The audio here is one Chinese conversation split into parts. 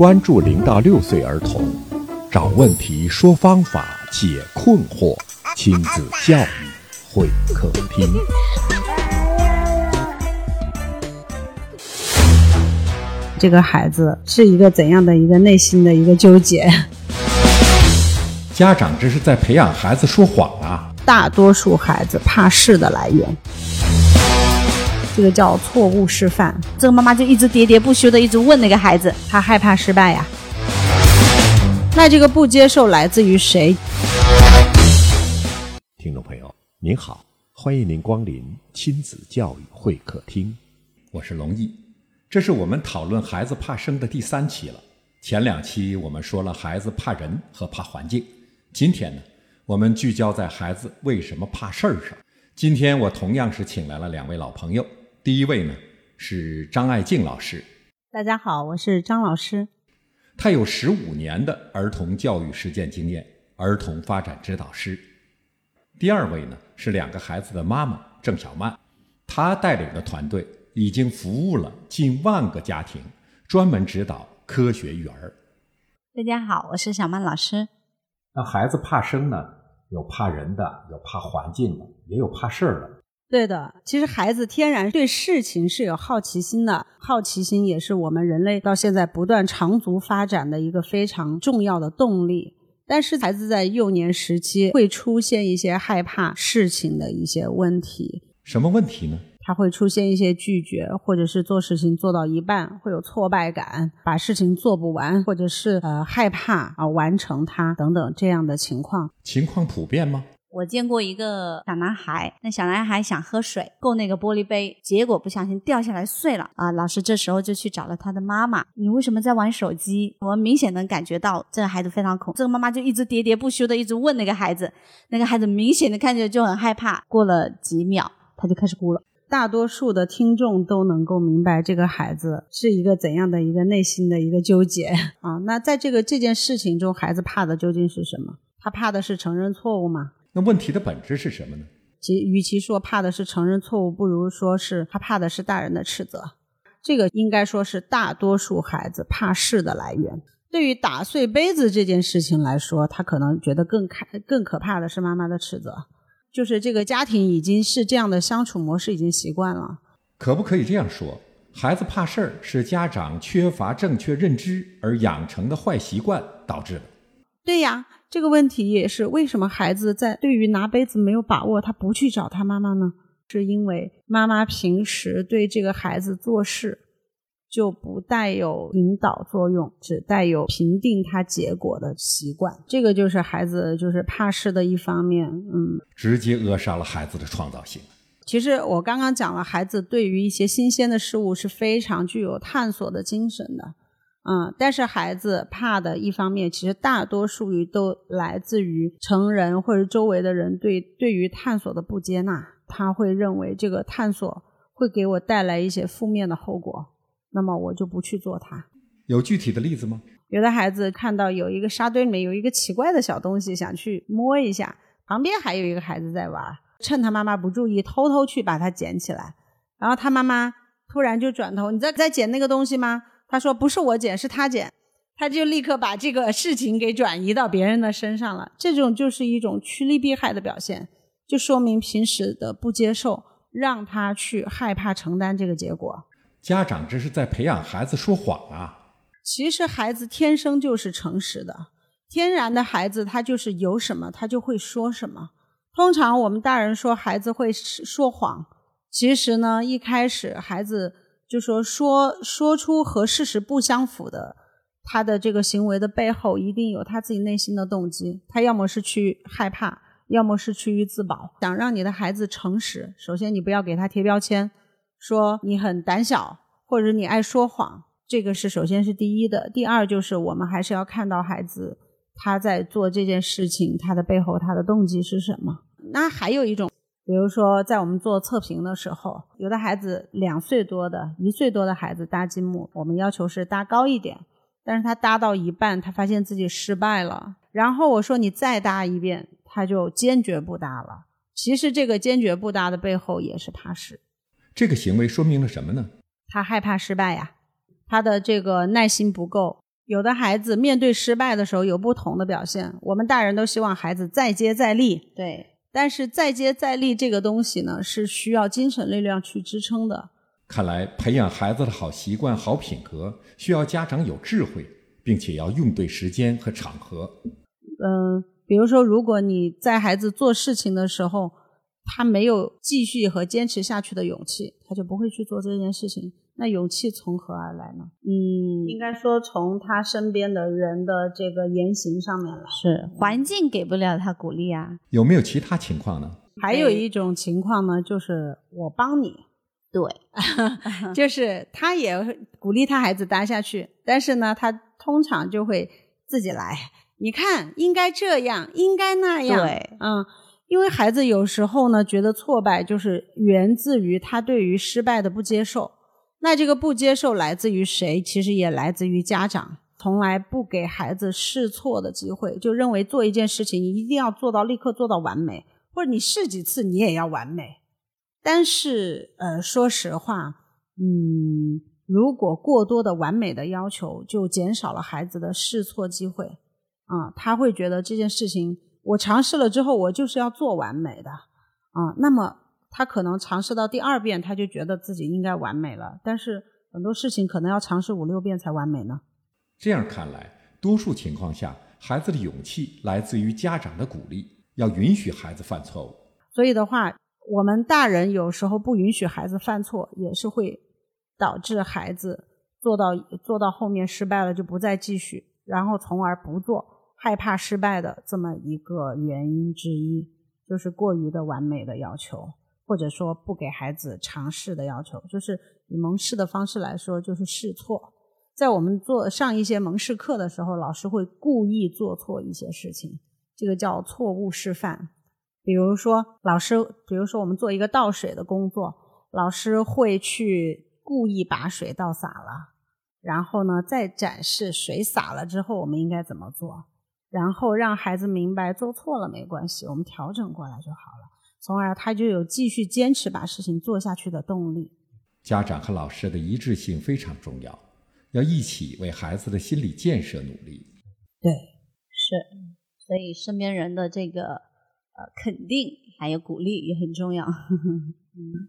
关注零到六岁儿童，找问题，说方法，解困惑，亲子教育会客厅。这个孩子是一个怎样的一个内心的一个纠结？家长这是在培养孩子说谎啊！大多数孩子怕事的来源。这个叫错误示范。这个妈妈就一直喋喋不休的一直问那个孩子，他害怕失败呀。那这个不接受来自于谁？听众朋友您好，欢迎您光临亲子教育会客厅，我是龙毅。这是我们讨论孩子怕生的第三期了。前两期我们说了孩子怕人和怕环境，今天呢，我们聚焦在孩子为什么怕事儿上。今天我同样是请来了两位老朋友。第一位呢是张爱静老师，大家好，我是张老师。他有十五年的儿童教育实践经验，儿童发展指导师。第二位呢是两个孩子的妈妈郑小曼，她带领的团队已经服务了近万个家庭，专门指导科学育儿。大家好，我是小曼老师。那孩子怕生呢，有怕人的，有怕环境的，也有怕事儿的。对的，其实孩子天然对事情是有好奇心的，好奇心也是我们人类到现在不断长足发展的一个非常重要的动力。但是孩子在幼年时期会出现一些害怕事情的一些问题。什么问题呢？他会出现一些拒绝，或者是做事情做到一半会有挫败感，把事情做不完，或者是呃害怕啊完成它等等这样的情况。情况普遍吗？我见过一个小男孩，那小男孩想喝水，够那个玻璃杯，结果不小心掉下来碎了啊！老师这时候就去找了他的妈妈，你为什么在玩手机？我们明显能感觉到这个孩子非常恐，这个妈妈就一直喋喋不休的一直问那个孩子，那个孩子明显的看着就很害怕。过了几秒，他就开始哭了。大多数的听众都能够明白这个孩子是一个怎样的一个内心的一个纠结啊！那在这个这件事情中，孩子怕的究竟是什么？他怕的是承认错误吗？那问题的本质是什么呢？其与其说怕的是承认错误，不如说是他怕的是大人的斥责。这个应该说是大多数孩子怕事的来源。对于打碎杯子这件事情来说，他可能觉得更可更可怕的是妈妈的斥责。就是这个家庭已经是这样的相处模式，已经习惯了。可不可以这样说？孩子怕事儿是家长缺乏正确认知而养成的坏习惯导致的。对呀。这个问题也是为什么孩子在对于拿杯子没有把握，他不去找他妈妈呢？是因为妈妈平时对这个孩子做事就不带有引导作用，只带有评定他结果的习惯。这个就是孩子就是怕事的一方面，嗯，直接扼杀了孩子的创造性。其实我刚刚讲了，孩子对于一些新鲜的事物是非常具有探索的精神的。嗯，但是孩子怕的一方面，其实大多数于都来自于成人或者周围的人对对于探索的不接纳，他会认为这个探索会给我带来一些负面的后果，那么我就不去做它。有具体的例子吗？有的孩子看到有一个沙堆里面有一个奇怪的小东西，想去摸一下，旁边还有一个孩子在玩，趁他妈妈不注意，偷偷去把它捡起来，然后他妈妈突然就转头，你在在捡那个东西吗？他说：“不是我捡，是他捡。”他就立刻把这个事情给转移到别人的身上了。这种就是一种趋利避害的表现，就说明平时的不接受，让他去害怕承担这个结果。家长这是在培养孩子说谎啊！其实孩子天生就是诚实的，天然的孩子他就是有什么他就会说什么。通常我们大人说孩子会说谎，其实呢，一开始孩子。就说说说出和事实不相符的，他的这个行为的背后一定有他自己内心的动机。他要么是去害怕，要么是趋于自保。想让你的孩子诚实，首先你不要给他贴标签，说你很胆小或者你爱说谎，这个是首先是第一的。第二就是我们还是要看到孩子他在做这件事情，他的背后他的动机是什么。那还有一种。比如说，在我们做测评的时候，有的孩子两岁多的、一岁多的孩子搭积木，我们要求是搭高一点，但是他搭到一半，他发现自己失败了，然后我说你再搭一遍，他就坚决不搭了。其实这个坚决不搭的背后也是怕事。这个行为说明了什么呢？他害怕失败呀，他的这个耐心不够。有的孩子面对失败的时候有不同的表现，我们大人都希望孩子再接再厉。对，但是再接再厉这个东西呢，是需要精神力量去支撑的。看来培养孩子的好习惯、好品格，需要家长有智慧，并且要用对时间和场合。嗯，比如说，如果你在孩子做事情的时候，他没有继续和坚持下去的勇气，他就不会去做这件事情。那勇气从何而来呢？嗯，应该说从他身边的人的这个言行上面来。是环境给不了他鼓励啊。有没有其他情况呢？还有一种情况呢，就是我帮你，对，就是他也鼓励他孩子待下去，但是呢，他通常就会自己来。你看，应该这样，应该那样。对，嗯。因为孩子有时候呢，觉得挫败就是源自于他对于失败的不接受。那这个不接受来自于谁？其实也来自于家长，从来不给孩子试错的机会，就认为做一件事情你一定要做到立刻做到完美，或者你试几次你也要完美。但是，呃，说实话，嗯，如果过多的完美的要求，就减少了孩子的试错机会。啊，他会觉得这件事情。我尝试了之后，我就是要做完美的，啊，那么他可能尝试到第二遍，他就觉得自己应该完美了。但是很多事情可能要尝试五六遍才完美呢。这样看来，多数情况下，孩子的勇气来自于家长的鼓励，要允许孩子犯错误。所以的话，我们大人有时候不允许孩子犯错，也是会导致孩子做到做到后面失败了就不再继续，然后从而不做。害怕失败的这么一个原因之一，就是过于的完美的要求，或者说不给孩子尝试的要求。就是以蒙氏的方式来说，就是试错。在我们做上一些蒙氏课的时候，老师会故意做错一些事情，这个叫错误示范。比如说，老师，比如说我们做一个倒水的工作，老师会去故意把水倒洒了，然后呢，再展示水洒了之后我们应该怎么做。然后让孩子明白做错了没关系，我们调整过来就好了，从而他就有继续坚持把事情做下去的动力。家长和老师的一致性非常重要，要一起为孩子的心理建设努力。对，是，所以身边人的这个呃肯定还有鼓励也很重要。嗯，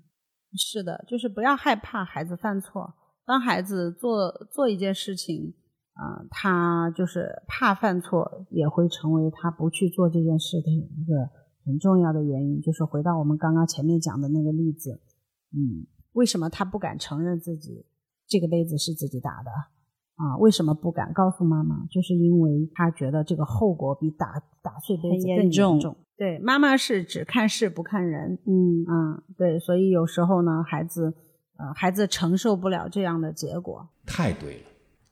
是的，就是不要害怕孩子犯错，当孩子做做一件事情。啊，他就是怕犯错，也会成为他不去做这件事的一个很重要的原因。就是回到我们刚刚前面讲的那个例子，嗯，为什么他不敢承认自己这个杯子是自己打的？啊，为什么不敢告诉妈妈？就是因为他觉得这个后果比打打碎杯子更严重。对，妈妈是只看事不看人。嗯啊，对，所以有时候呢，孩子呃，孩子承受不了这样的结果。太对了。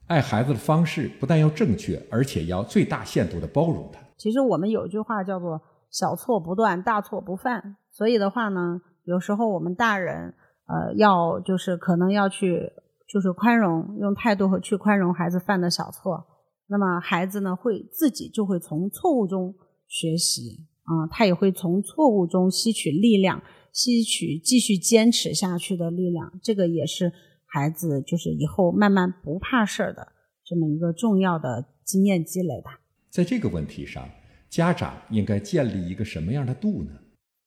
爱孩子的方式不但要正确，而且要最大限度的包容他。其实我们有句话叫做“小错不断，大错不犯”。所以的话呢，有时候我们大人，呃，要就是可能要去就是宽容，用态度和去宽容孩子犯的小错。那么孩子呢，会自己就会从错误中学习啊，他也会从错误中吸取力量，吸取继续坚持下去的力量。这个也是。孩子就是以后慢慢不怕事儿的这么一个重要的经验积累吧。在这个问题上，家长应该建立一个什么样的度呢？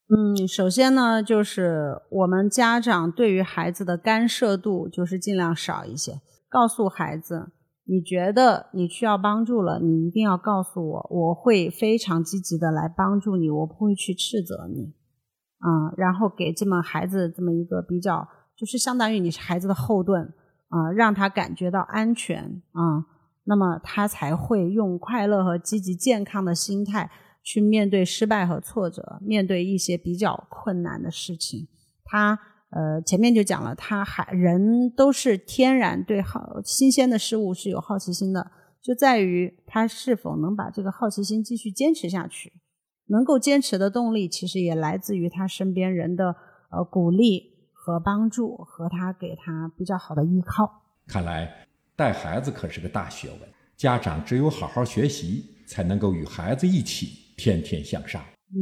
嗯，首先呢，就是我们家长对于孩子的干涉度就是尽量少一些，告诉孩子，你觉得你需要帮助了，你一定要告诉我，我会非常积极的来帮助你，我不会去斥责你。啊，然后给这么孩子这么一个比较。就是相当于你是孩子的后盾啊，让他感觉到安全啊，那么他才会用快乐和积极健康的心态去面对失败和挫折，面对一些比较困难的事情。他呃前面就讲了，他还人都是天然对好新鲜的事物是有好奇心的，就在于他是否能把这个好奇心继续坚持下去。能够坚持的动力，其实也来自于他身边人的呃鼓励。和帮助和他给他比较好的依靠。看来带孩子可是个大学问，家长只有好好学习，才能够与孩子一起天天向上。嗯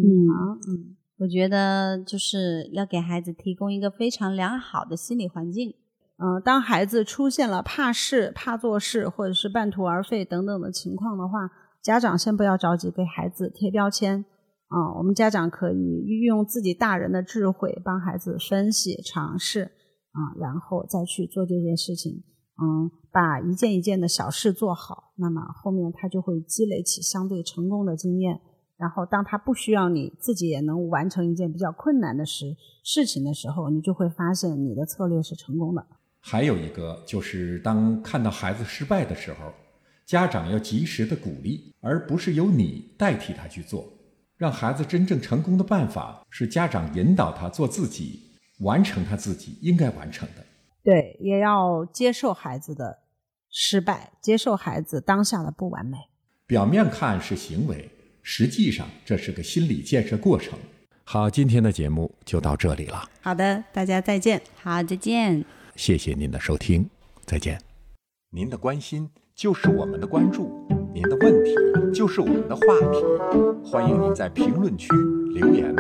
嗯，我觉得就是要给孩子提供一个非常良好的心理环境。嗯，当孩子出现了怕事、怕做事，或者是半途而废等等的情况的话，家长先不要着急给孩子贴标签。啊，我们家长可以运用自己大人的智慧，帮孩子分析、尝试啊，然后再去做这件事情。嗯，把一件一件的小事做好，那么后面他就会积累起相对成功的经验。然后，当他不需要你自己也能完成一件比较困难的事事情的时候，你就会发现你的策略是成功的。还有一个就是，当看到孩子失败的时候，家长要及时的鼓励，而不是由你代替他去做。让孩子真正成功的办法是家长引导他做自己，完成他自己应该完成的。对，也要接受孩子的失败，接受孩子当下的不完美。表面看是行为，实际上这是个心理建设过程。好，今天的节目就到这里了。好的，大家再见。好，再见。谢谢您的收听，再见。您的关心就是我们的关注，您的问题就是我们的话题。欢迎您在评论区留言。